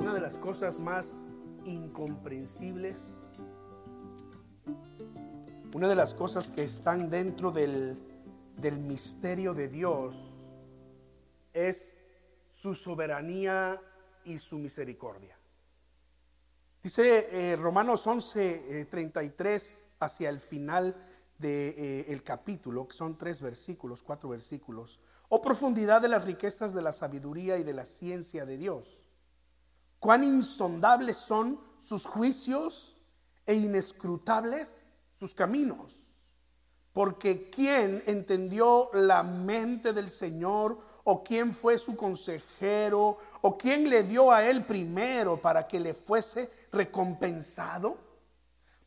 Una de las cosas más incomprensibles, una de las cosas que están dentro del, del misterio de Dios es su soberanía y su misericordia. Dice eh, Romanos 11, 33 eh, hacia el final del de, eh, capítulo, que son tres versículos, cuatro versículos. Oh profundidad de las riquezas de la sabiduría y de la ciencia de Dios. Cuán insondables son sus juicios e inescrutables sus caminos. Porque ¿quién entendió la mente del Señor? ¿O quién fue su consejero? ¿O quién le dio a él primero para que le fuese recompensado?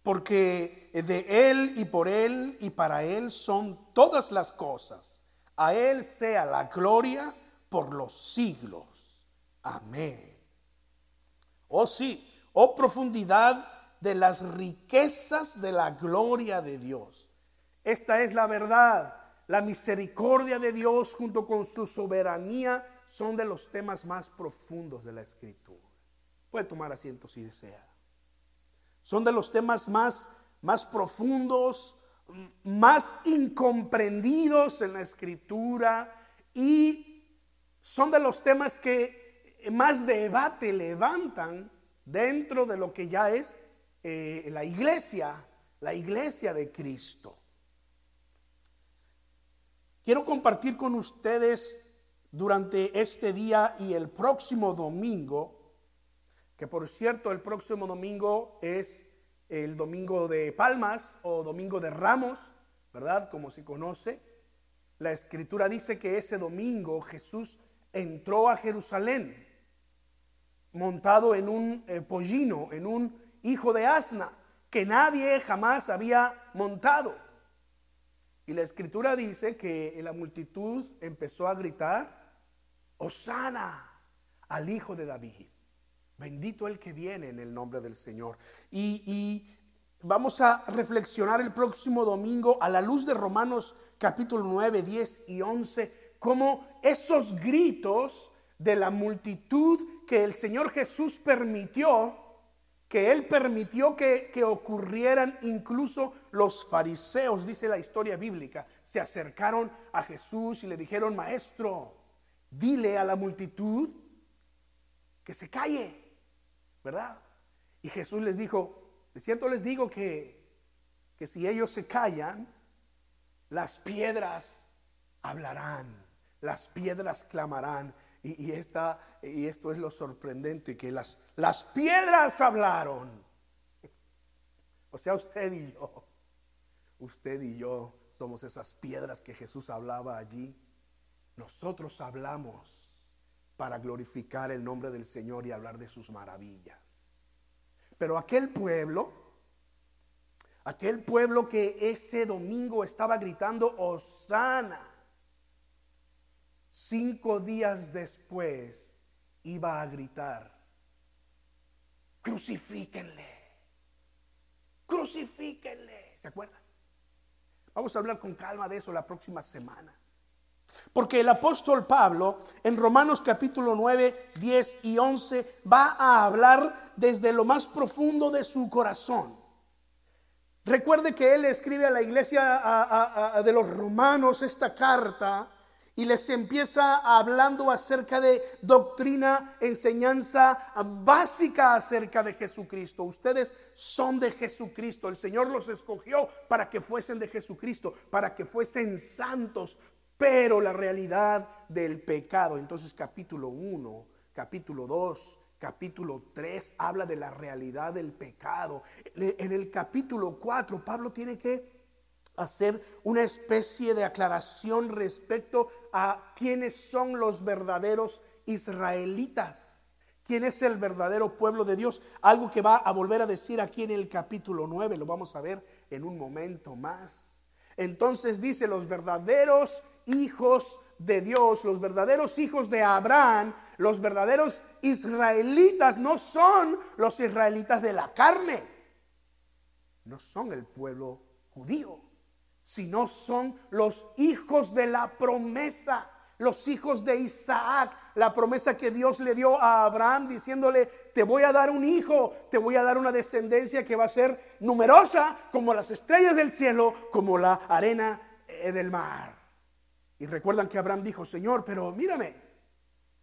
Porque de él y por él y para él son todas las cosas. A él sea la gloria por los siglos. Amén. Oh sí, oh profundidad de las riquezas de la gloria de Dios. Esta es la verdad. La misericordia de Dios junto con su soberanía son de los temas más profundos de la escritura. Puede tomar asiento si desea. Son de los temas más, más profundos, más incomprendidos en la escritura y son de los temas que más debate levantan dentro de lo que ya es eh, la iglesia, la iglesia de Cristo. Quiero compartir con ustedes durante este día y el próximo domingo, que por cierto el próximo domingo es el domingo de Palmas o domingo de Ramos, ¿verdad? Como se conoce. La escritura dice que ese domingo Jesús entró a Jerusalén montado en un eh, pollino, en un hijo de asna, que nadie jamás había montado. Y la escritura dice que la multitud empezó a gritar, Osana al Hijo de David. Bendito el que viene en el nombre del Señor. Y, vamos a reflexionar el próximo domingo a la luz de Romanos capítulo 9, 10 y 11, cómo esos gritos de la multitud que el Señor Jesús permitió que él permitió que, ocurrieran incluso los fariseos, dice la historia bíblica, se acercaron a Jesús y le dijeron, maestro, dile a la multitud que se calle, ¿verdad? Y Jesús les dijo, de cierto les digo que, que si ellos se callan, las piedras hablarán, las piedras clamarán. Y, esta, y esto es lo sorprendente, que las, las piedras hablaron. O sea, usted y yo, usted y yo somos esas piedras que Jesús hablaba allí. Nosotros hablamos para glorificar el nombre del Señor y hablar de sus maravillas. Pero aquel pueblo, aquel pueblo que ese domingo estaba gritando, Osana Cinco días después iba a gritar, crucifíquenle, crucifíquenle. ¿Se acuerdan? Vamos a hablar con calma de eso la próxima semana. Porque el apóstol Pablo en Romanos capítulo 9, 10 y 11 va a hablar desde lo más profundo de su corazón. Recuerde que él escribe a la iglesia de los romanos esta carta y les empieza hablando acerca de doctrina, enseñanza básica acerca de Jesucristo. Ustedes son de Jesucristo. El Señor los escogió para que fuesen de Jesucristo, para que fuesen santos. Pero la realidad del pecado, entonces capítulo 1, capítulo 2, capítulo 3 habla de la realidad del pecado. En el capítulo 4 Pablo tiene que hacer una especie de aclaración respecto a quiénes son los verdaderos israelitas, quién es el verdadero pueblo de Dios, algo que va a volver a decir aquí en el capítulo 9, lo vamos a ver en un momento más. Entonces dice, los verdaderos hijos de Dios, los verdaderos hijos de Abraham, los verdaderos israelitas no son los israelitas de la carne, no son el pueblo judío sino son los hijos de la promesa, los hijos de Isaac, la promesa que Dios le dio a Abraham diciéndole, te voy a dar un hijo, te voy a dar una descendencia que va a ser numerosa como las estrellas del cielo, como la arena eh, del mar. Y recuerdan que Abraham dijo, Señor, pero mírame,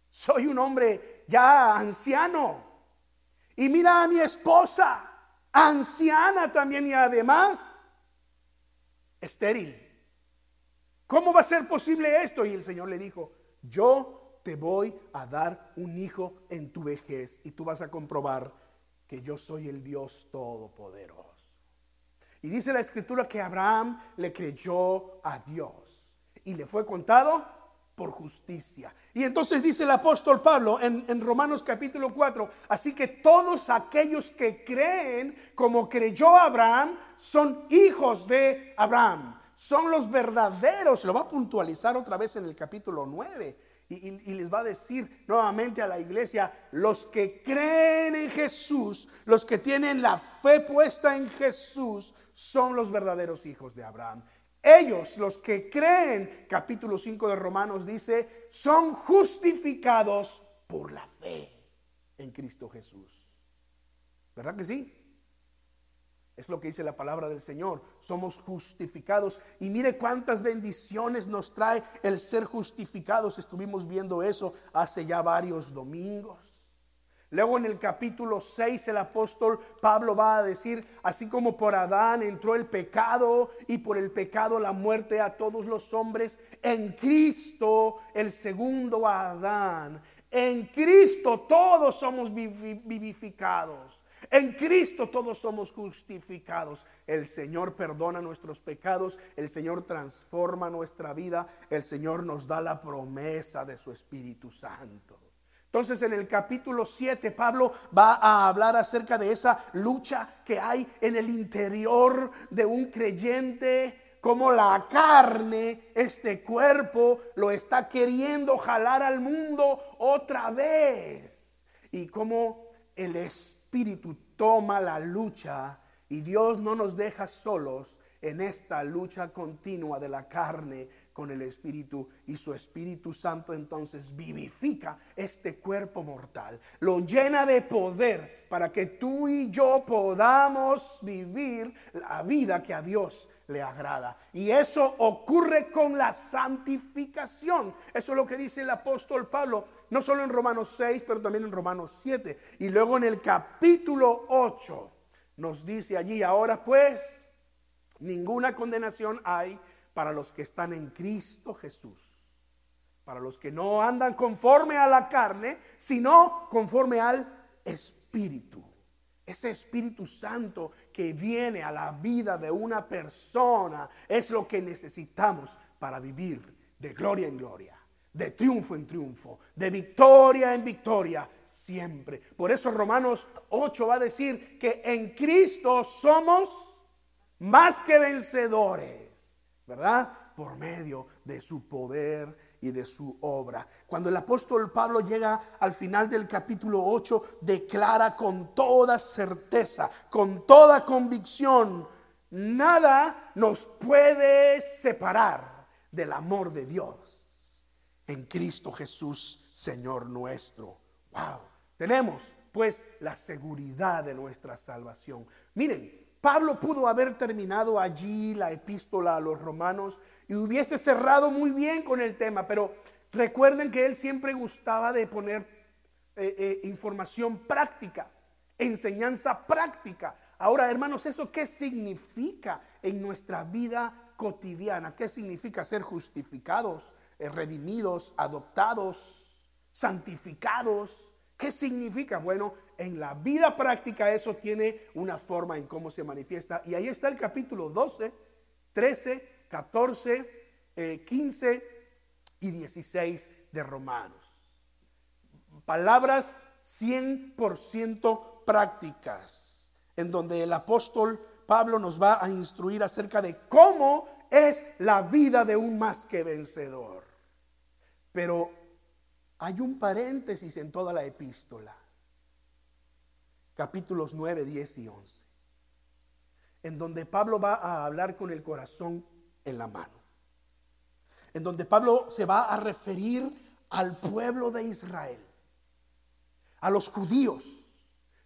soy un hombre ya anciano. Y mira a mi esposa, anciana también y además estéril. ¿Cómo va a ser posible esto? Y el Señor le dijo, yo te voy a dar un hijo en tu vejez y tú vas a comprobar que yo soy el Dios todopoderoso. Y dice la escritura que Abraham le creyó a Dios y le fue contado por justicia. Y entonces dice el apóstol Pablo en, Romanos capítulo 4, así que todos aquellos que creen como creyó Abraham son hijos de Abraham, son los verdaderos, lo va a puntualizar otra vez en el capítulo 9. Y, y, les va a decir nuevamente a la iglesia, los que creen en Jesús, los que tienen la fe puesta en Jesús, son los verdaderos hijos de Abraham. Ellos, los que creen, capítulo 5 de Romanos dice, son justificados por la fe en Cristo Jesús. ¿Verdad que sí? Es lo que dice la palabra del Señor. Somos justificados. Y mire cuántas bendiciones nos trae el ser justificados. Estuvimos viendo eso hace ya varios domingos. Luego en el capítulo 6 el apóstol Pablo va a decir, así como por Adán entró el pecado y por el pecado la muerte a todos los hombres, en Cristo el segundo Adán, en Cristo todos somos vivificados. En Cristo todos somos justificados. El Señor perdona nuestros pecados, el Señor transforma nuestra vida, el Señor nos da la promesa de su Espíritu Santo. Entonces en el capítulo 7 Pablo va a hablar acerca de esa lucha que hay en el interior de un creyente, como la carne, este cuerpo, lo está queriendo jalar al mundo otra vez. Y como el Espíritu toma la lucha y Dios no nos deja solos en esta lucha continua de la carne con el Espíritu y su Espíritu Santo entonces vivifica este cuerpo mortal, lo llena de poder para que tú y yo podamos vivir la vida que a Dios le agrada. Y eso ocurre con la santificación. Eso es lo que dice el apóstol Pablo, no solo en Romanos 6, pero también en Romanos 7. Y luego en el capítulo 8 nos dice allí, ahora pues Ninguna condenación hay para los que están en Cristo Jesús. Para los que no andan conforme a la carne, sino conforme al Espíritu. Ese Espíritu Santo que viene a la vida de una persona es lo que necesitamos para vivir de gloria en gloria, de triunfo en triunfo, de victoria en victoria, siempre. Por eso Romanos 8 va a decir que en Cristo somos más que vencedores, ¿verdad? Por medio de su poder y de su obra. Cuando el apóstol Pablo llega al final del capítulo 8, declara con toda certeza, con toda convicción, nada nos puede separar del amor de Dios en Cristo Jesús, Señor nuestro. Wow. Tenemos pues la seguridad de nuestra salvación. Miren, Pablo pudo haber terminado allí la epístola a los romanos y hubiese cerrado muy bien con el tema, pero recuerden que él siempre gustaba de poner eh, eh, información práctica, enseñanza práctica. Ahora, hermanos, ¿eso qué significa en nuestra vida cotidiana? ¿Qué significa ser justificados, eh, redimidos, adoptados, santificados? ¿Qué significa? Bueno, en la vida práctica eso tiene una forma en cómo se manifiesta. Y ahí está el capítulo 12, 13, 14, 15 y 16 de Romanos. Palabras 100% prácticas, en donde el apóstol Pablo nos va a instruir acerca de cómo es la vida de un más que vencedor. Pero hay un paréntesis en toda la epístola. Capítulos 9, 10 y 11. En donde Pablo va a hablar con el corazón en la mano. En donde Pablo se va a referir al pueblo de Israel, a los judíos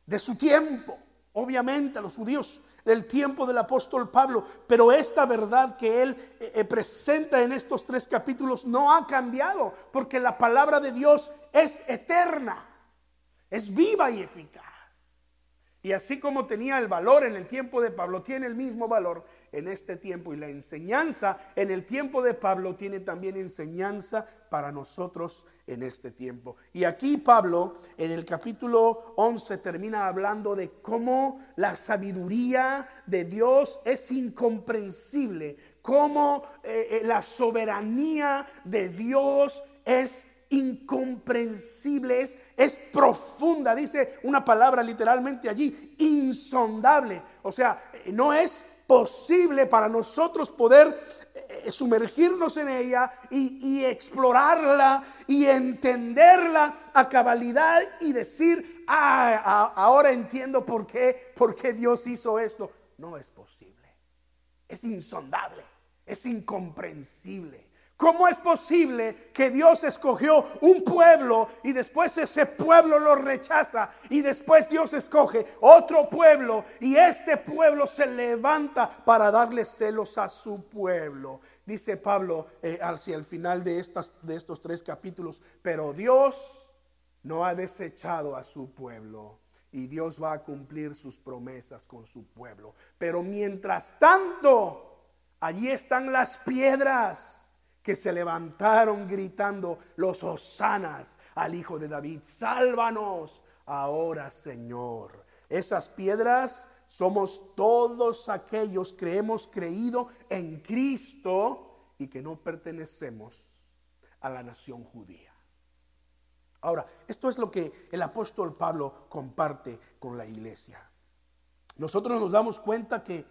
de su tiempo, obviamente a los judíos del tiempo del apóstol Pablo, pero esta verdad que él eh, eh, presenta en estos tres capítulos no ha cambiado, porque la palabra de Dios es eterna, es viva y eficaz. Y así como tenía el valor en el tiempo de Pablo, tiene el mismo valor en este tiempo. Y la enseñanza en el tiempo de Pablo tiene también enseñanza para nosotros en este tiempo. Y aquí Pablo en el capítulo 11 termina hablando de cómo la sabiduría de Dios es incomprensible, cómo eh, eh, la soberanía de Dios es incomprensible, es, profunda, dice una palabra literalmente allí, insondable. O sea, no es posible para nosotros poder eh, sumergirnos en ella y, explorarla y entenderla a cabalidad y decir, ah, ahora entiendo por qué, por qué Dios hizo esto. No es posible. Es insondable, es incomprensible. ¿Cómo es posible que Dios escogió un pueblo y después ese pueblo lo rechaza y después Dios escoge otro pueblo y este pueblo se levanta para darle celos a su pueblo? Dice Pablo eh, hacia el final de, estos tres capítulos, pero Dios no ha desechado a su pueblo y Dios va a cumplir sus promesas con su pueblo. Pero mientras tanto, allí están las piedras que se levantaron gritando los hosanas al Hijo de David. Sálvanos ahora, Señor. Esas piedras somos todos aquellos que hemos creído en Cristo y que no pertenecemos a la nación judía. Ahora, esto es lo que el apóstol Pablo comparte con la iglesia. Nosotros nos damos cuenta que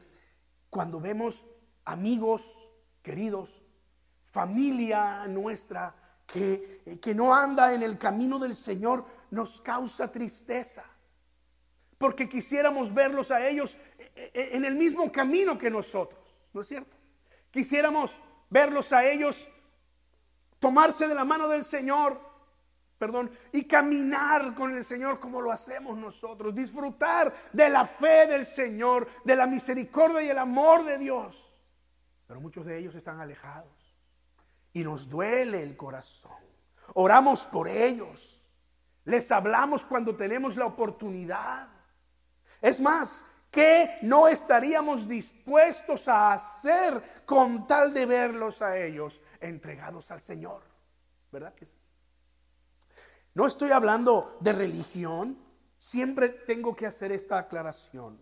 cuando vemos amigos queridos familia nuestra que, que no anda en el camino del Señor nos causa tristeza. Porque quisiéramos verlos a ellos eh, eh, en el mismo camino que nosotros, ¿no es cierto? Quisiéramos verlos a ellos tomarse de la mano del Señor, perdón, y caminar con el Señor como lo hacemos nosotros, disfrutar de la fe del Señor, de la misericordia y el amor de Dios. Pero muchos de ellos están alejados y nos duele el corazón. Oramos por ellos. Les hablamos cuando tenemos la oportunidad. Es más, ¿qué no estaríamos dispuestos a hacer con tal de verlos a ellos entregados al Señor? ¿Verdad que sí? No estoy hablando de religión. Siempre tengo que hacer esta aclaración.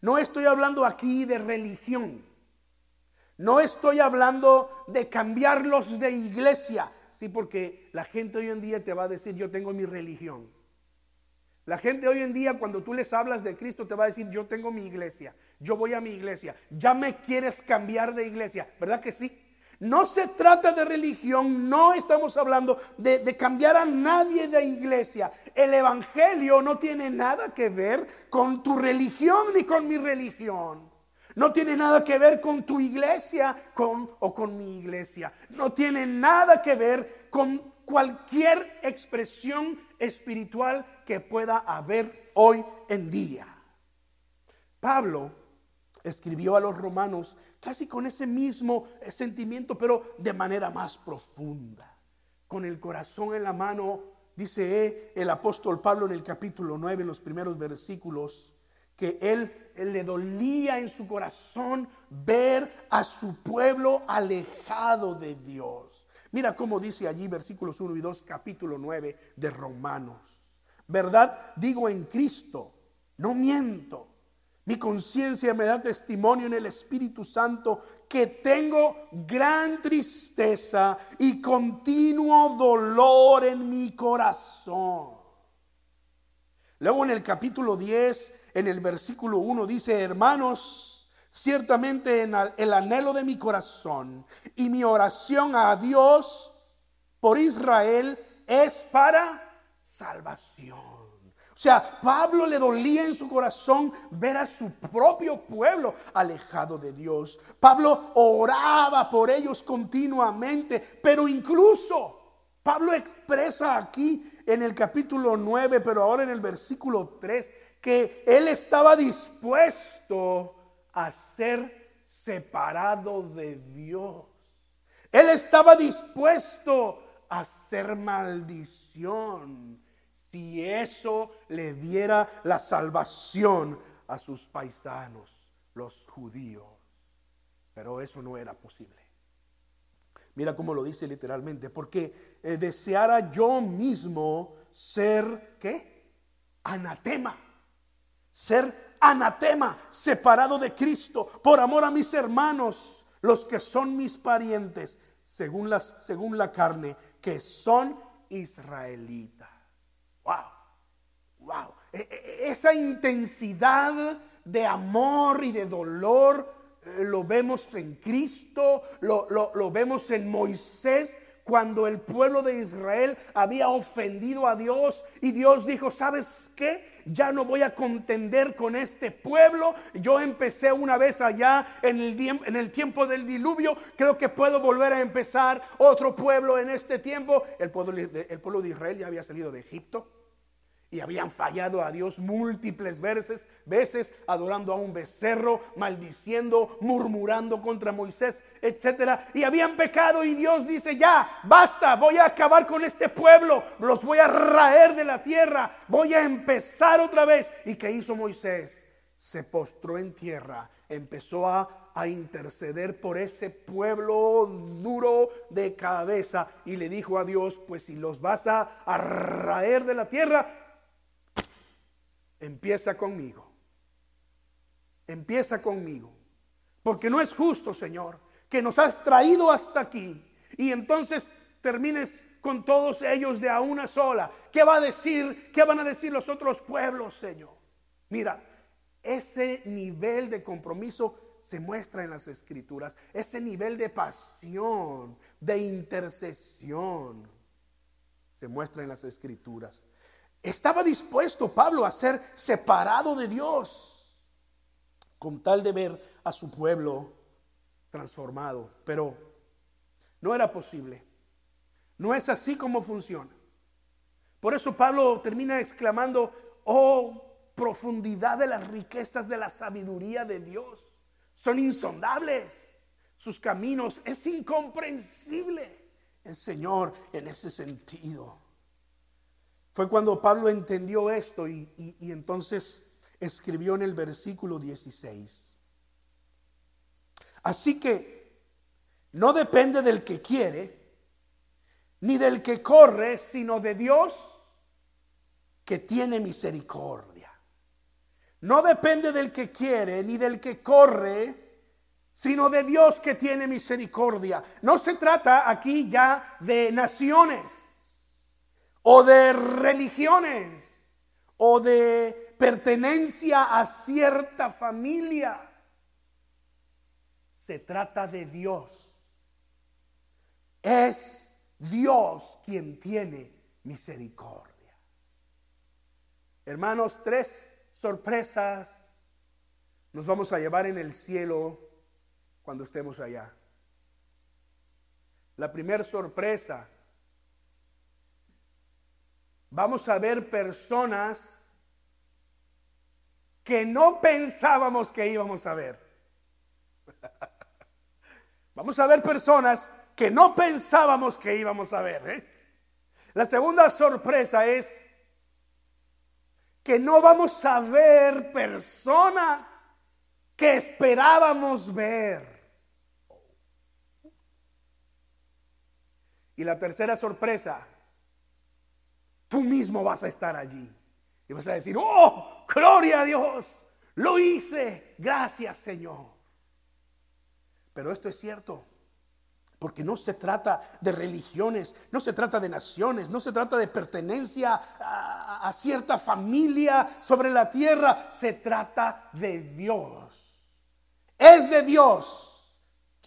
No estoy hablando aquí de religión. No estoy hablando de cambiarlos de iglesia, sí, porque la gente hoy en día te va a decir, yo tengo mi religión. La gente hoy en día cuando tú les hablas de Cristo te va a decir, yo tengo mi iglesia, yo voy a mi iglesia, ya me quieres cambiar de iglesia, ¿verdad que sí? No se trata de religión, no estamos hablando de, de, cambiar a nadie de iglesia. El Evangelio no tiene nada que ver con tu religión ni con mi religión. No tiene nada que ver con tu iglesia con, o con mi iglesia. No tiene nada que ver con cualquier expresión espiritual que pueda haber hoy en día. Pablo escribió a los romanos casi con ese mismo sentimiento, pero de manera más profunda. Con el corazón en la mano, dice el apóstol Pablo en el capítulo 9, en los primeros versículos, que él, le dolía en su corazón ver a su pueblo alejado de Dios. Mira cómo dice allí versículos 1 y 2, capítulo 9 de Romanos. ¿Verdad? Digo en Cristo, no miento. Mi conciencia me da testimonio en el Espíritu Santo que tengo gran tristeza y continuo dolor en mi corazón Luego en el capítulo 10, en el versículo 1 dice, hermanos, ciertamente en el anhelo de mi corazón y mi oración a Dios por Israel es para salvación. O sea, Pablo le dolía en su corazón ver a su propio pueblo alejado de Dios. Pablo oraba por ellos continuamente, pero incluso Pablo expresa aquí en el capítulo 9, pero ahora en el versículo 3, que él estaba dispuesto a ser separado de Dios. Él estaba dispuesto a ser maldición si eso le diera la salvación a sus paisanos, los judíos. Pero eso no era posible. Mira cómo lo dice literalmente, porque eh, deseara yo mismo ser, ¿qué? Anatema. Ser anatema, separado de Cristo, por amor a mis hermanos, los que son mis parientes, según, la carne, que son israelitas. Wow, wow. E, e, esa intensidad de amor y de dolor lo vemos en Cristo, lo, lo vemos en Moisés cuando el pueblo de Israel había ofendido a Dios y Dios dijo, ¿sabes qué? Ya no voy a contender con este pueblo. Yo empecé una vez allá en el, en el tiempo del diluvio. Creo que puedo volver a empezar otro pueblo en este tiempo. El pueblo, el pueblo de Israel ya había salido de Egipto. Y habían fallado a Dios múltiples veces, veces adorando a un becerro, maldiciendo, murmurando contra Moisés, etcétera. Y habían pecado y Dios dice, "Ya, basta, voy a acabar con este pueblo, los voy a raer de la tierra, voy a empezar otra vez." ¿Y qué hizo Moisés? Se postró en tierra, empezó a, a interceder por ese pueblo duro de cabeza y le dijo a Dios, "Pues si los vas a, a raer de la tierra, empieza conmigo. Empieza conmigo. Porque no es justo, Señor, que nos has traído hasta aquí y entonces termines con todos ellos de a una sola. ¿Qué va a decir? ¿Qué van a decir los otros pueblos, Señor? Mira, ese nivel de compromiso se muestra en las escrituras. Ese nivel de pasión, de intercesión, se muestra en las escrituras. Estaba dispuesto Pablo a ser separado de Dios con tal de ver a su pueblo transformado, pero no era posible. No es así como funciona. Por eso Pablo termina exclamando, oh profundidad de las riquezas de la sabiduría de Dios. Son insondables. Sus caminos es incomprensible. El Señor en ese sentido. Fue cuando Pablo entendió esto y, entonces escribió en el versículo 16. Así que no depende del que quiere, ni del que corre, sino de Dios que tiene misericordia. No depende del que quiere, ni del que corre, sino de Dios que tiene misericordia. No se trata aquí ya de naciones o de religiones o de pertenencia a cierta familia. Se trata de Dios. Es Dios quien tiene misericordia. Hermanos, tres sorpresas nos vamos a llevar en el cielo cuando estemos allá. La primera sorpresa vamos a ver personas que no pensábamos que íbamos a ver. Vamos a ver personas que no pensábamos que íbamos a ver. ¿eh? La segunda sorpresa es que no vamos a ver personas que esperábamos ver. Y la tercera sorpresa tú mismo vas a estar allí. Y vas a decir, oh, gloria a Dios, lo hice, gracias Señor. Pero esto es cierto, porque no se trata de religiones, no se trata de naciones, no se trata de pertenencia a, cierta familia sobre la tierra, se trata de Dios. Es de Dios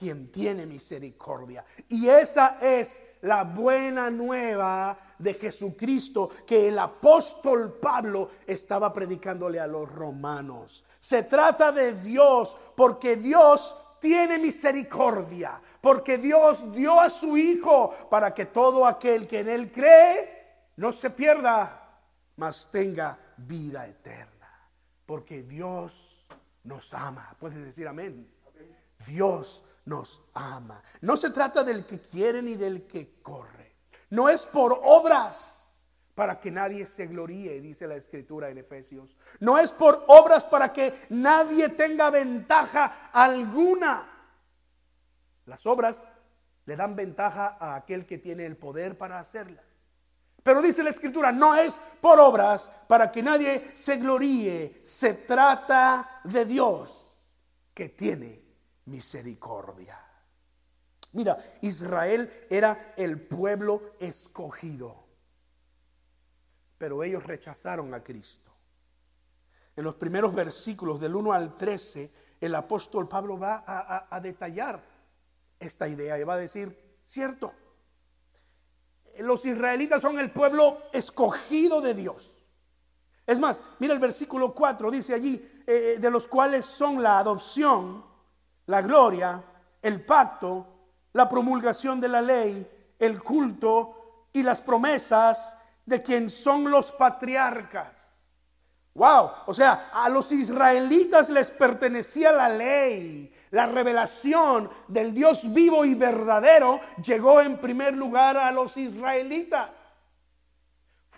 quien tiene misericordia. Y esa es la buena nueva de Jesucristo que el apóstol Pablo estaba predicándole a los romanos. Se trata de Dios porque Dios tiene misericordia, porque Dios dio a su Hijo para que todo aquel que en Él cree no se pierda, mas tenga vida eterna. Porque Dios nos ama. Puedes decir amén. Dios nos ama. No se trata del que quiere ni del que corre. No es por obras para que nadie se gloríe, dice la escritura en Efesios. No es por obras para que nadie tenga ventaja alguna. Las obras le dan ventaja a aquel que tiene el poder para hacerlas. Pero dice la escritura, no es por obras para que nadie se gloríe. Se trata de Dios que tiene misericordia. Mira, Israel era el pueblo escogido, pero ellos rechazaron a Cristo. En los primeros versículos del 1 al 13, el apóstol Pablo va a, detallar esta idea y va a decir, cierto, los israelitas son el pueblo escogido de Dios. Es más, mira el versículo 4, dice allí, eh, de los cuales son la adopción, la gloria, el pacto, la promulgación de la ley, el culto y las promesas de quien son los patriarcas. Wow, o sea, a los israelitas les pertenecía la ley. La revelación del Dios vivo y verdadero llegó en primer lugar a los israelitas.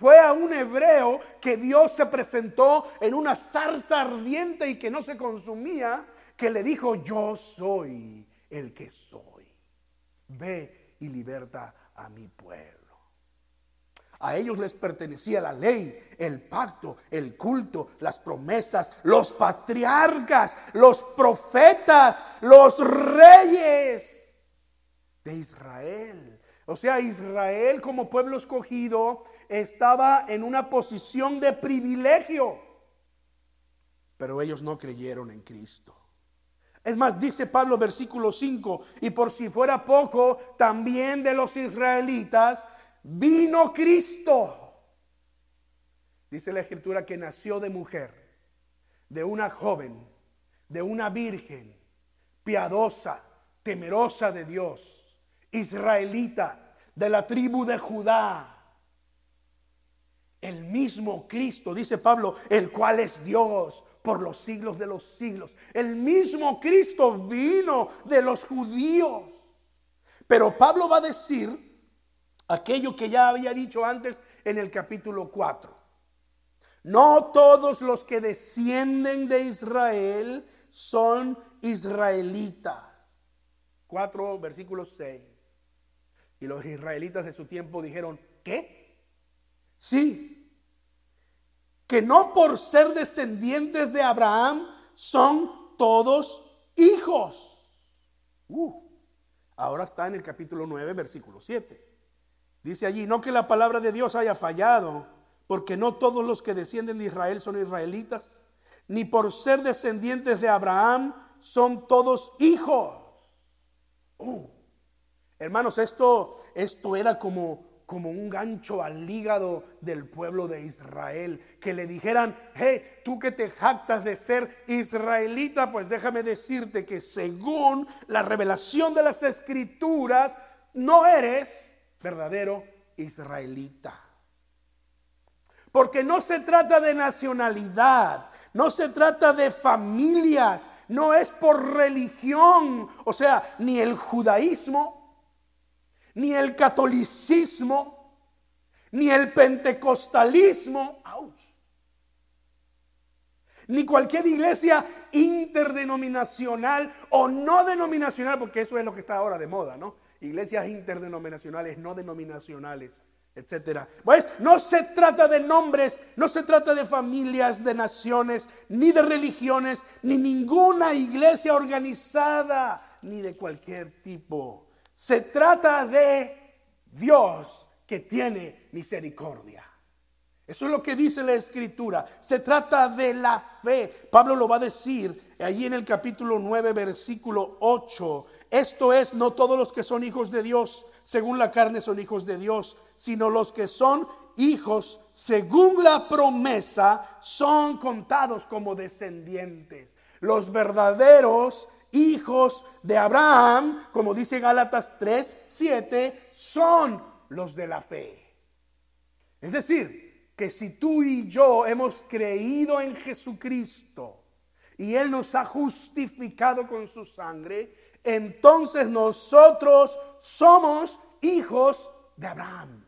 Fue a un hebreo que Dios se presentó en una zarza ardiente y que no se consumía, que le dijo, yo soy el que soy. Ve y liberta a mi pueblo. A ellos les pertenecía la ley, el pacto, el culto, las promesas, los patriarcas, los profetas, los reyes de Israel. O sea, Israel como pueblo escogido estaba en una posición de privilegio. Pero ellos no creyeron en Cristo. Es más, dice Pablo versículo 5, y por si fuera poco, también de los israelitas vino Cristo. Dice la escritura que nació de mujer, de una joven, de una virgen, piadosa, temerosa de Dios israelita de la tribu de Judá. El mismo Cristo, dice Pablo, el cual es Dios por los siglos de los siglos. El mismo Cristo vino de los judíos. Pero Pablo va a decir aquello que ya había dicho antes en el capítulo 4. No todos los que descienden de Israel son israelitas. 4 versículo 6. Y los israelitas de su tiempo dijeron, ¿qué? Sí, que no por ser descendientes de Abraham son todos hijos. Uh, ahora está en el capítulo 9, versículo 7. Dice allí, no que la palabra de Dios haya fallado, porque no todos los que descienden de Israel son israelitas, ni por ser descendientes de Abraham son todos hijos. Uh, Hermanos, esto, esto era como, como un gancho al hígado del pueblo de Israel. Que le dijeran, hey, tú que te jactas de ser israelita, pues déjame decirte que según la revelación de las escrituras, no eres verdadero israelita. Porque no se trata de nacionalidad, no se trata de familias, no es por religión, o sea, ni el judaísmo ni el catolicismo, ni el pentecostalismo, ni cualquier iglesia interdenominacional o no denominacional, porque eso es lo que está ahora de moda, ¿no? Iglesias interdenominacionales, no denominacionales, etcétera. Pues no se trata de nombres, no se trata de familias, de naciones, ni de religiones, ni ninguna iglesia organizada, ni de cualquier tipo. Se trata de Dios que tiene misericordia. Eso es lo que dice la escritura. Se trata de la fe. Pablo lo va a decir allí en el capítulo 9, versículo 8. Esto es, no todos los que son hijos de Dios, según la carne son hijos de Dios, sino los que son hijos, según la promesa, son contados como descendientes. Los verdaderos hijos de Abraham, como dice Gálatas 3, 7, son los de la fe. Es decir, que si tú y yo hemos creído en Jesucristo y Él nos ha justificado con su sangre, entonces nosotros somos hijos de Abraham.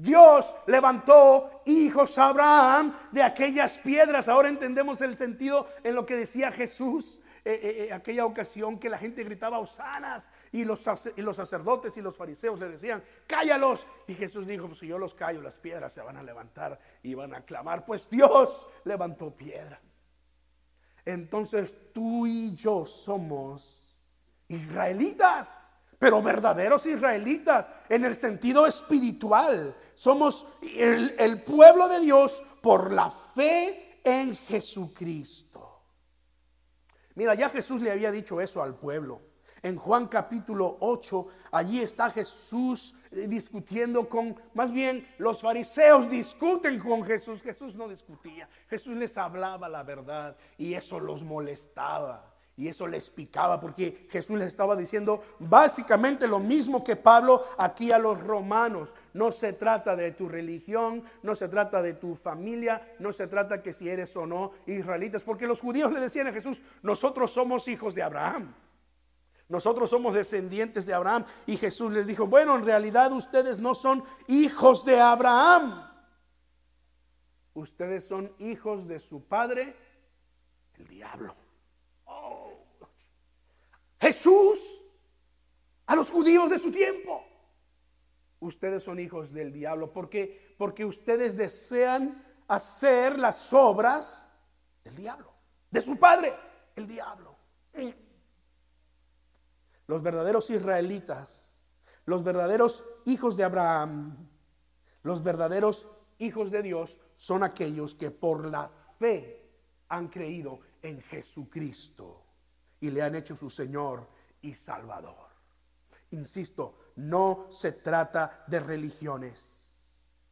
Dios levantó hijos a Abraham de aquellas piedras. Ahora entendemos el sentido en lo que decía Jesús. Eh, eh, eh, aquella ocasión que la gente gritaba hosanas y los, y los sacerdotes y los fariseos le decían, cállalos. Y Jesús dijo, pues si yo los callo, las piedras se van a levantar y van a clamar. Pues Dios levantó piedras. Entonces tú y yo somos israelitas pero verdaderos israelitas en el sentido espiritual. Somos el, pueblo de Dios por la fe en Jesucristo. Mira, ya Jesús le había dicho eso al pueblo. En Juan capítulo 8, allí está Jesús eh, discutiendo con, más bien los fariseos discuten con Jesús. Jesús no discutía, Jesús les hablaba la verdad y eso los molestaba. Y eso les picaba porque Jesús les estaba diciendo básicamente lo mismo que Pablo aquí a los romanos. No se trata de tu religión, no se trata de tu familia, no se trata que si eres o no israelitas. Porque los judíos le decían a Jesús, nosotros somos hijos de Abraham. Nosotros somos descendientes de Abraham. Y Jesús les dijo, bueno, en realidad ustedes no son hijos de Abraham. Ustedes son hijos de su padre, el diablo. Jesús a los judíos de su tiempo. Ustedes son hijos del diablo porque porque ustedes desean hacer las obras del diablo, de su padre, el diablo. Los verdaderos israelitas, los verdaderos hijos de Abraham, los verdaderos hijos de Dios son aquellos que por la fe han creído en Jesucristo y le han hecho su Señor y Salvador. Insisto, no se trata de religiones,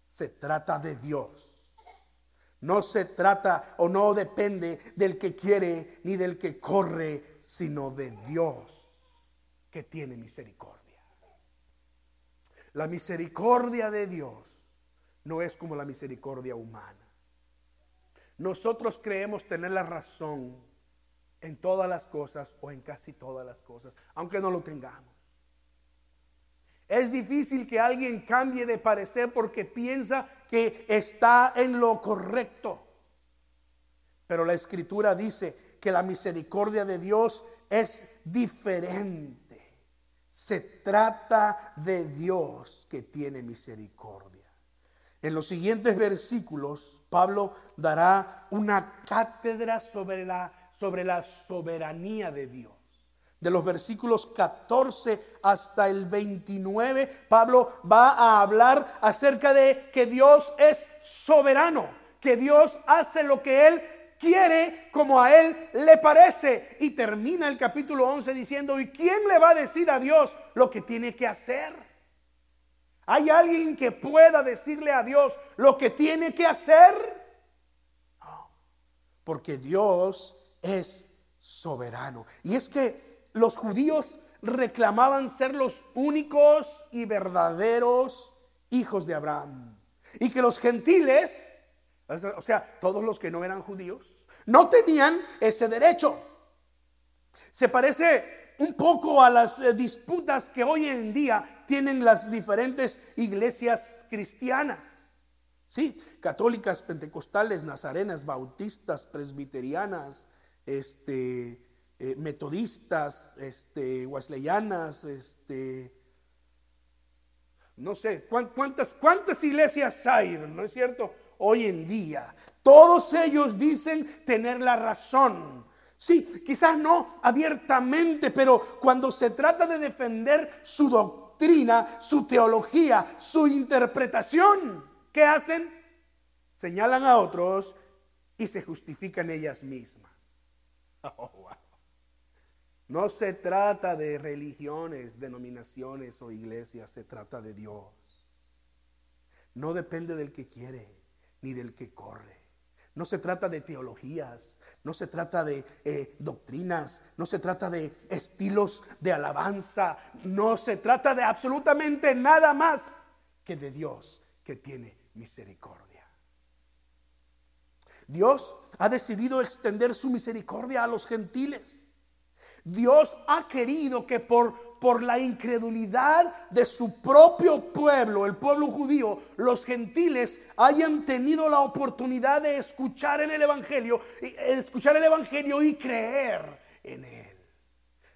se trata de Dios. No se trata o no depende del que quiere ni del que corre, sino de Dios que tiene misericordia. La misericordia de Dios no es como la misericordia humana. Nosotros creemos tener la razón en todas las cosas o en casi todas las cosas, aunque no lo tengamos. Es difícil que alguien cambie de parecer porque piensa que está en lo correcto. Pero la escritura dice que la misericordia de Dios es diferente. Se trata de Dios que tiene misericordia. En los siguientes versículos, Pablo dará una cátedra sobre la, sobre la soberanía de Dios. De los versículos 14 hasta el 29, Pablo va a hablar acerca de que Dios es soberano, que Dios hace lo que Él quiere como a Él le parece. Y termina el capítulo 11 diciendo, ¿y quién le va a decir a Dios lo que tiene que hacer? ¿Hay alguien que pueda decirle a Dios lo que tiene que hacer? Porque Dios es soberano. Y es que los judíos reclamaban ser los únicos y verdaderos hijos de Abraham. Y que los gentiles, o sea, todos los que no eran judíos, no tenían ese derecho. Se parece un poco a las eh, disputas que hoy en día tienen las diferentes iglesias cristianas. Sí, católicas, pentecostales, nazarenas, bautistas, presbiterianas, este, eh, metodistas, este, wesleyanas, este, no sé, ¿cuántas, cuántas iglesias hay, ¿no es cierto? Hoy en día, todos ellos dicen tener la razón, Sí, quizás no abiertamente, pero cuando se trata de defender su doctrina, su teología, su interpretación, ¿qué hacen? señalan a otros y se justifican ellas mismas. Oh, no se trata de religiones, denominaciones o iglesias, se trata de Dios. No depende del que quiere ni del que corre. No se trata de teologías, no se trata de eh, doctrinas, no se trata de estilos de alabanza, no se trata de absolutamente nada más que de Dios que tiene misericordia. Dios ha decidido extender su misericordia a los gentiles. Dios ha querido que por, por la incredulidad de su propio pueblo, el pueblo judío, los gentiles hayan tenido la oportunidad de escuchar en el Evangelio, escuchar el Evangelio y creer en él.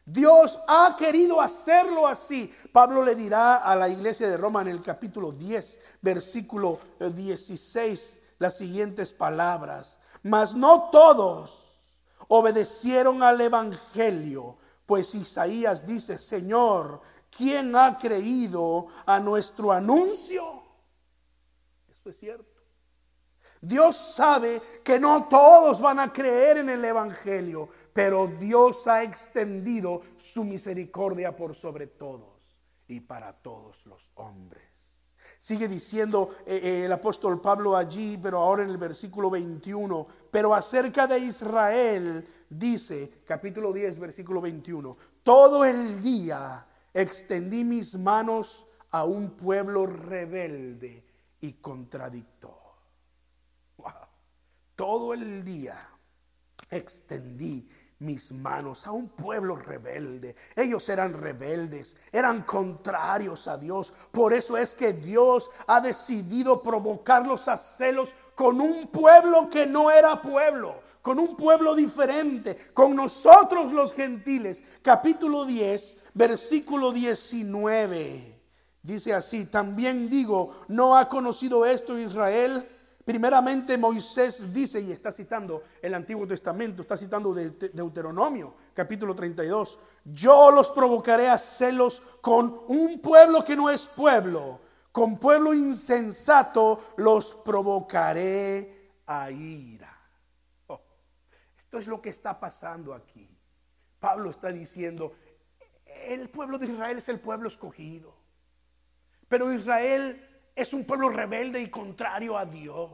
Dios ha querido hacerlo así. Pablo le dirá a la iglesia de Roma en el capítulo 10, versículo 16, las siguientes palabras. Mas no todos obedecieron al Evangelio, pues Isaías dice, Señor, ¿quién ha creído a nuestro anuncio? Eso es cierto. Dios sabe que no todos van a creer en el Evangelio, pero Dios ha extendido su misericordia por sobre todos y para todos los hombres. Sigue diciendo eh, eh, el apóstol Pablo allí, pero ahora en el versículo 21. Pero acerca de Israel, dice capítulo 10, versículo 21. Todo el día extendí mis manos a un pueblo rebelde y contradictor. Todo el día extendí mis manos a un pueblo rebelde. Ellos eran rebeldes, eran contrarios a Dios. Por eso es que Dios ha decidido provocarlos a celos con un pueblo que no era pueblo, con un pueblo diferente, con nosotros los gentiles. Capítulo 10, versículo 19. Dice así, también digo, ¿no ha conocido esto Israel? Primeramente Moisés dice, y está citando el Antiguo Testamento, está citando Deuteronomio, capítulo 32, yo los provocaré a celos con un pueblo que no es pueblo, con pueblo insensato los provocaré a ira. Oh, esto es lo que está pasando aquí. Pablo está diciendo, el pueblo de Israel es el pueblo escogido, pero Israel es un pueblo rebelde y contrario a Dios.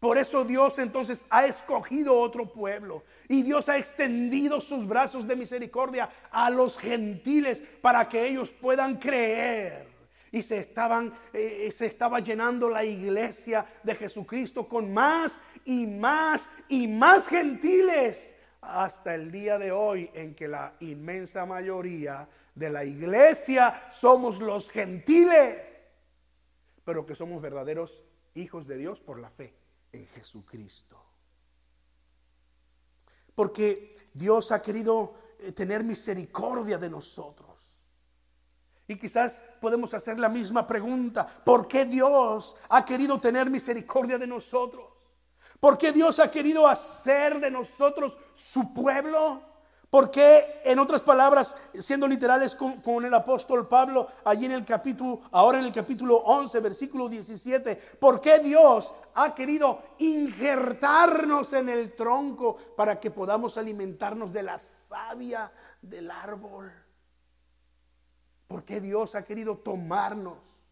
Por eso Dios entonces ha escogido otro pueblo y Dios ha extendido sus brazos de misericordia a los gentiles para que ellos puedan creer. Y se estaban eh, se estaba llenando la iglesia de Jesucristo con más y más y más gentiles hasta el día de hoy en que la inmensa mayoría de la iglesia somos los gentiles pero que somos verdaderos hijos de Dios por la fe en Jesucristo. Porque Dios ha querido eh, tener misericordia de nosotros. Y quizás podemos hacer la misma pregunta, ¿por qué Dios ha querido tener misericordia de nosotros? ¿Por qué Dios ha querido hacer de nosotros su pueblo? Porque, en otras palabras, siendo literales con, el apóstol Pablo, allí en el capítulo, ahora en el capítulo 11, versículo 17, ¿por qué Dios ha querido injertarnos en el tronco para que podamos alimentarnos de la savia del árbol? ¿Por qué Dios ha querido tomarnos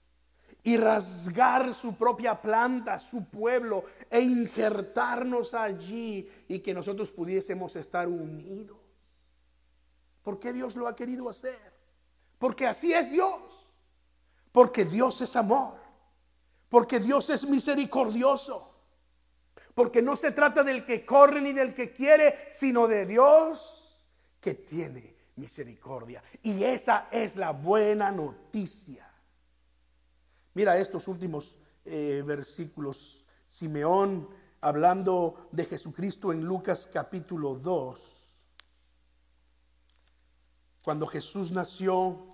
y rasgar su propia planta, su pueblo, e injertarnos allí y que nosotros pudiésemos estar unidos? ¿Por qué Dios lo ha querido hacer? Porque así es Dios. Porque Dios es amor. Porque Dios es misericordioso. Porque no se trata del que corre ni del que quiere, sino de Dios que tiene misericordia. Y esa es la buena noticia. Mira estos últimos eh, versículos. Simeón hablando de Jesucristo en Lucas capítulo 2 cuando Jesús nació,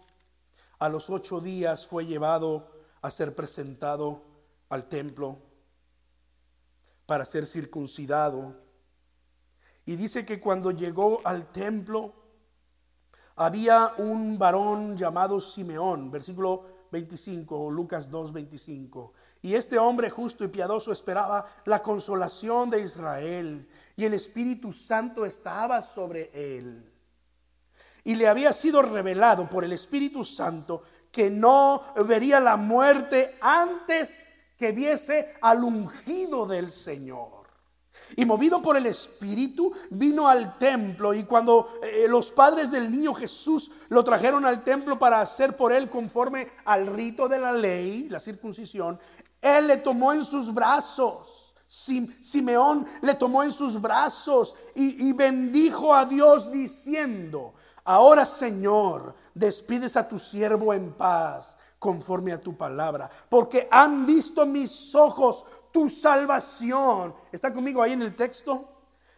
a los ocho días fue llevado a ser presentado al templo para ser circuncidado. Y dice que cuando llegó al templo, había un varón llamado Simeón, versículo 25 o Lucas 2, 25. Y este hombre justo y piadoso esperaba la consolación de Israel y el Espíritu Santo estaba sobre él. Y le había sido revelado por el Espíritu Santo que no vería la muerte antes que viese al ungido del Señor. Y movido por el Espíritu, vino al templo. Y cuando eh, los padres del niño Jesús lo trajeron al templo para hacer por él conforme al rito de la ley, la circuncisión, él le tomó en sus brazos. Simeón le tomó en sus brazos y, y bendijo a Dios diciendo, ahora Señor, despides a tu siervo en paz conforme a tu palabra, porque han visto mis ojos tu salvación. ¿Está conmigo ahí en el texto?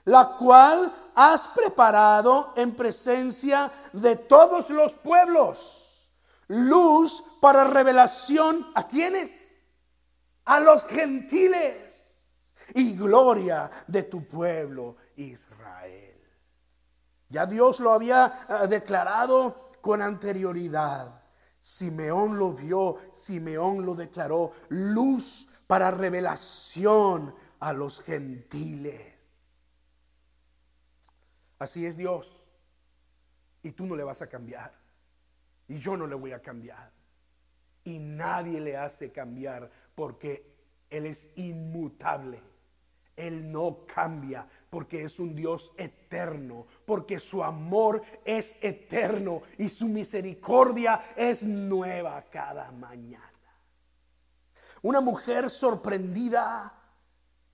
La cual has preparado en presencia de todos los pueblos. Luz para revelación a quienes? A los gentiles. Y gloria de tu pueblo Israel. Ya Dios lo había eh, declarado con anterioridad. Simeón lo vio, Simeón lo declaró. Luz para revelación a los gentiles. Así es Dios. Y tú no le vas a cambiar. Y yo no le voy a cambiar. Y nadie le hace cambiar porque Él es inmutable. Él no cambia porque es un Dios eterno, porque su amor es eterno y su misericordia es nueva cada mañana. Una mujer sorprendida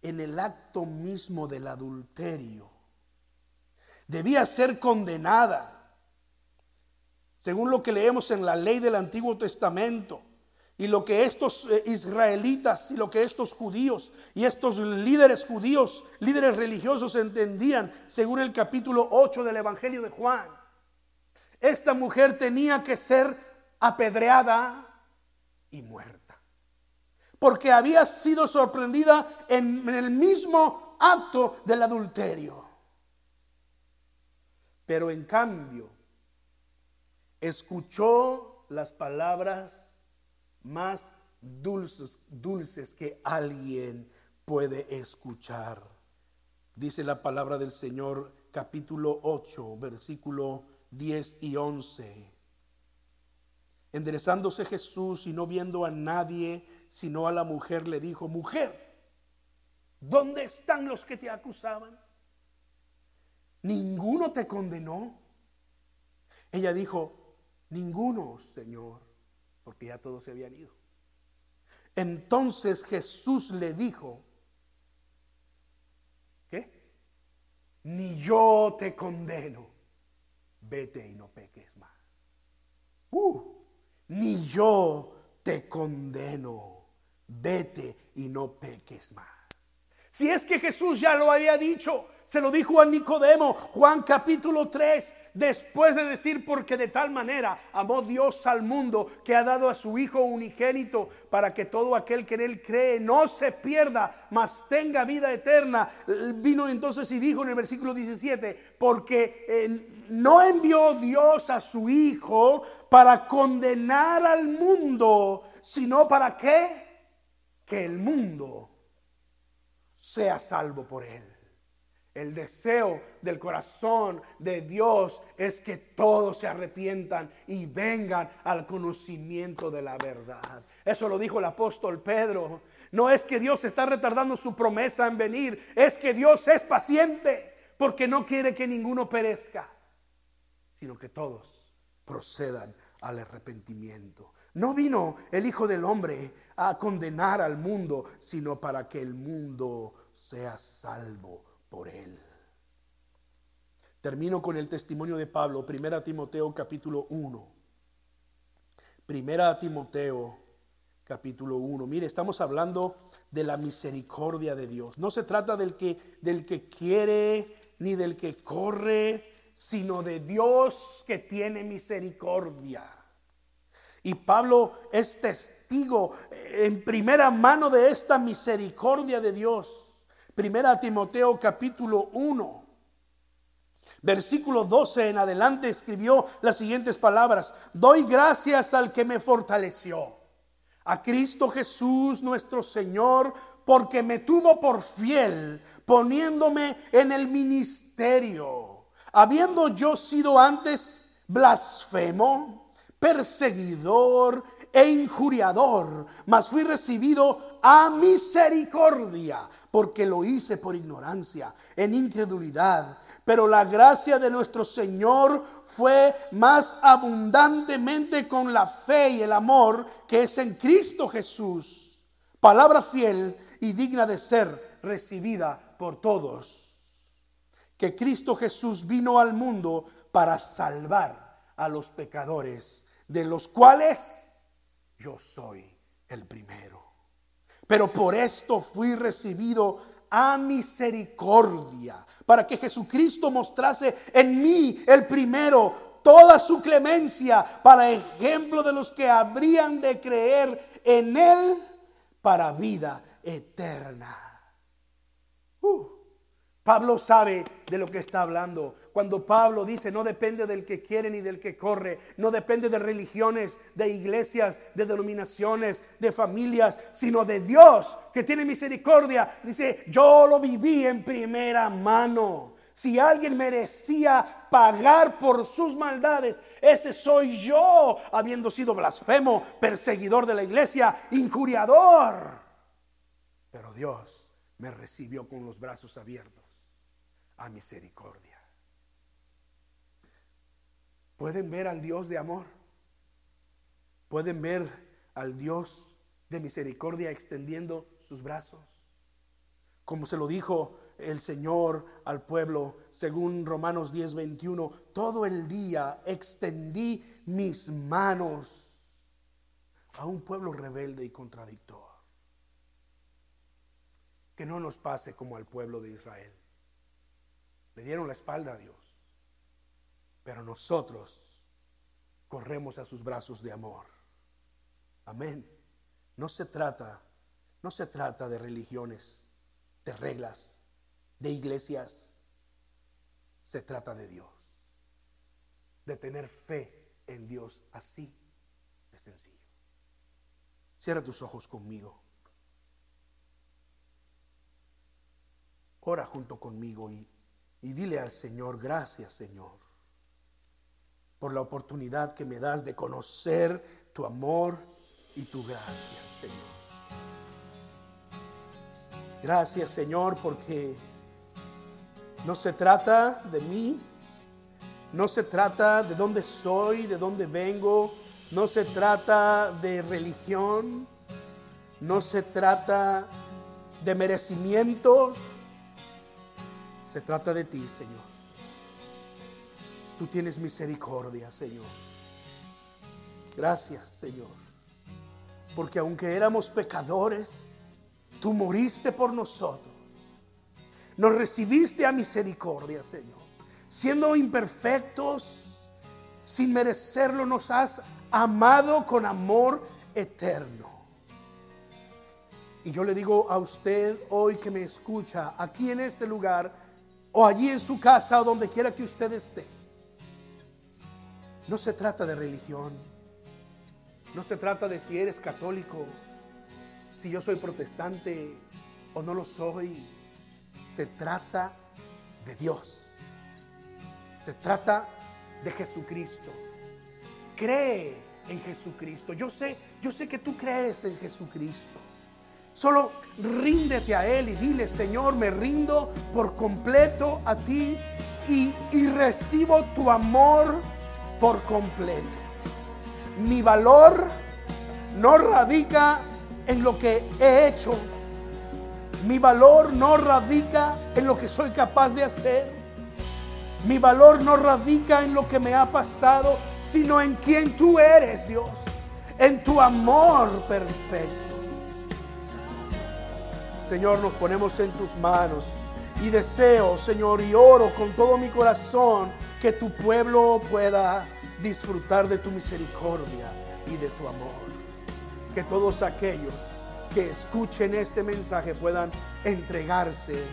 en el acto mismo del adulterio. Debía ser condenada, según lo que leemos en la ley del Antiguo Testamento y lo que estos eh, israelitas y lo que estos judíos y estos líderes judíos, líderes religiosos entendían, según el capítulo 8 del Evangelio de Juan. Esta mujer tenía que ser apedreada y muerta porque había sido sorprendida en, el mismo acto del adulterio. Pero en cambio, escuchó las palabras más dulces, dulces que alguien puede escuchar. Dice la palabra del Señor capítulo 8, versículo 10 y 11. Enderezándose Jesús y no viendo a nadie, sino a la mujer, le dijo, mujer, ¿dónde están los que te acusaban? ¿Ninguno te condenó? Ella dijo, ninguno, Señor, porque ya todos se habían ido. Entonces Jesús le dijo, ¿qué? Ni yo te condeno, vete y no peques más. Uh, ni yo te condeno, vete y no peques más. Si es que Jesús ya lo había dicho, se lo dijo a Nicodemo, Juan capítulo 3, después de decir, porque de tal manera amó Dios al mundo que ha dado a su Hijo unigénito para que todo aquel que en él cree no se pierda, mas tenga vida eterna. Vino entonces y dijo en el versículo 17, porque... en no envió Dios a su Hijo para condenar al mundo, sino para qué? Que el mundo sea salvo por él. El deseo del corazón de Dios es que todos se arrepientan y vengan al conocimiento de la verdad. Eso lo dijo el apóstol Pedro. No es que Dios está retardando su promesa en venir, es que Dios es paciente porque no quiere que ninguno perezca sino que todos procedan al arrepentimiento. No vino el Hijo del Hombre a condenar al mundo, sino para que el mundo sea salvo por él. Termino con el testimonio de Pablo, 1 Timoteo capítulo 1. Primera Timoteo capítulo 1. Mire, estamos hablando de la misericordia de Dios. No se trata del que del que quiere ni del que corre, sino de Dios que tiene misericordia. Y Pablo es testigo en primera mano de esta misericordia de Dios. Primera Timoteo capítulo 1. Versículo 12 en adelante escribió las siguientes palabras. Doy gracias al que me fortaleció, a Cristo Jesús nuestro Señor, porque me tuvo por fiel, poniéndome en el ministerio, habiendo yo sido antes blasfemo, perseguidor e injuriador, mas fui recibido a misericordia, porque lo hice por ignorancia, en incredulidad pero la gracia de nuestro Señor fue más abundantemente con la fe y el amor que es en Cristo Jesús. Palabra fiel y digna de ser recibida por todos. Que Cristo Jesús vino al mundo para salvar a los pecadores, de los cuales yo soy el primero. Pero por esto fui recibido a misericordia, para que Jesucristo mostrase en mí el primero toda su clemencia para ejemplo de los que habrían de creer en Él para vida eterna. Uh. Pablo sabe de lo que está hablando. Cuando Pablo dice, no depende del que quiere ni del que corre, no depende de religiones, de iglesias, de denominaciones, de familias, sino de Dios que tiene misericordia. Dice, yo lo viví en primera mano. Si alguien merecía pagar por sus maldades, ese soy yo, habiendo sido blasfemo, perseguidor de la iglesia, injuriador. Pero Dios me recibió con los brazos abiertos a misericordia. ¿Pueden ver al Dios de amor? ¿Pueden ver al Dios de misericordia extendiendo sus brazos? Como se lo dijo el Señor al pueblo, según Romanos 10, 21, todo el día extendí mis manos a un pueblo rebelde y contradictor. Que no nos pase como al pueblo de Israel. Le dieron la espalda a Dios. Pero nosotros corremos a sus brazos de amor. Amén. No se trata, no se trata de religiones, de reglas, de iglesias. Se trata de Dios. De tener fe en Dios así de sencillo. Cierra tus ojos conmigo. Ora junto conmigo y y dile al Señor, gracias Señor, por la oportunidad que me das de conocer tu amor y tu gracia, Señor. Gracias Señor porque no se trata de mí, no se trata de dónde soy, de dónde vengo, no se trata de religión, no se trata de merecimientos se trata de ti, Señor. Tú tienes misericordia, Señor. Gracias, Señor. Porque aunque éramos pecadores, tú moriste por nosotros. Nos recibiste a misericordia, Señor. Siendo imperfectos, sin merecerlo, nos has amado con amor eterno. Y yo le digo a usted hoy que me escucha, aquí en este lugar, o allí en su casa o donde quiera que usted esté. No se trata de religión. No se trata de si eres católico, si yo soy protestante o no lo soy. Se trata de Dios. Se trata de Jesucristo. Cree en Jesucristo. Yo sé, yo sé que tú crees en Jesucristo. Solo ríndete a Él y dile, Señor, me rindo por completo a ti y, recibo tu amor por completo. Mi valor no radica en lo que he hecho. Mi valor no radica en lo que soy capaz de hacer. Mi valor no radica en lo que me ha pasado, sino en quien tú eres, Dios. En tu amor perfecto. Señor, nos ponemos en tus manos. Y deseo, Señor, y oro con todo mi corazón que tu pueblo pueda disfrutar de tu misericordia y de tu amor. Que todos aquellos que escuchen este mensaje puedan entregarse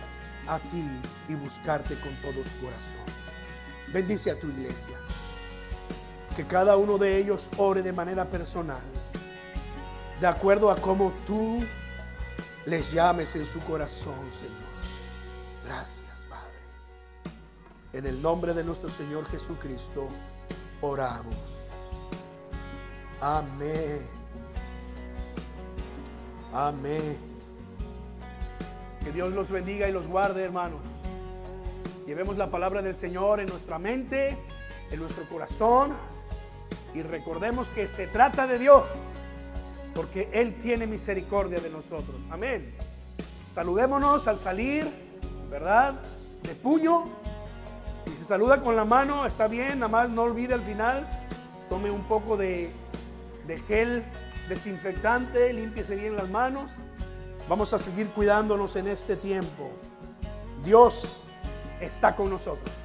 a ti y buscarte con todo su corazón. Bendice a tu iglesia. Que cada uno de ellos ore de manera personal, de acuerdo a cómo tú les llames en su corazón, Señor. Gracias, Padre. En el nombre de nuestro Señor Jesucristo, oramos. Amén. Amén. Que Dios los bendiga y los guarde, hermanos. Llevemos la palabra del Señor en nuestra mente, en nuestro corazón y recordemos que se trata de Dios, porque Él tiene misericordia de nosotros. Amén. Saludémonos al salir, ¿verdad? De puño. Si se saluda con la mano, está bien, nada más no olvide al final, tome un poco de, de gel desinfectante, límpiese bien las manos. Vamos a seguir cuidándonos en este tiempo. Dios está con nosotros.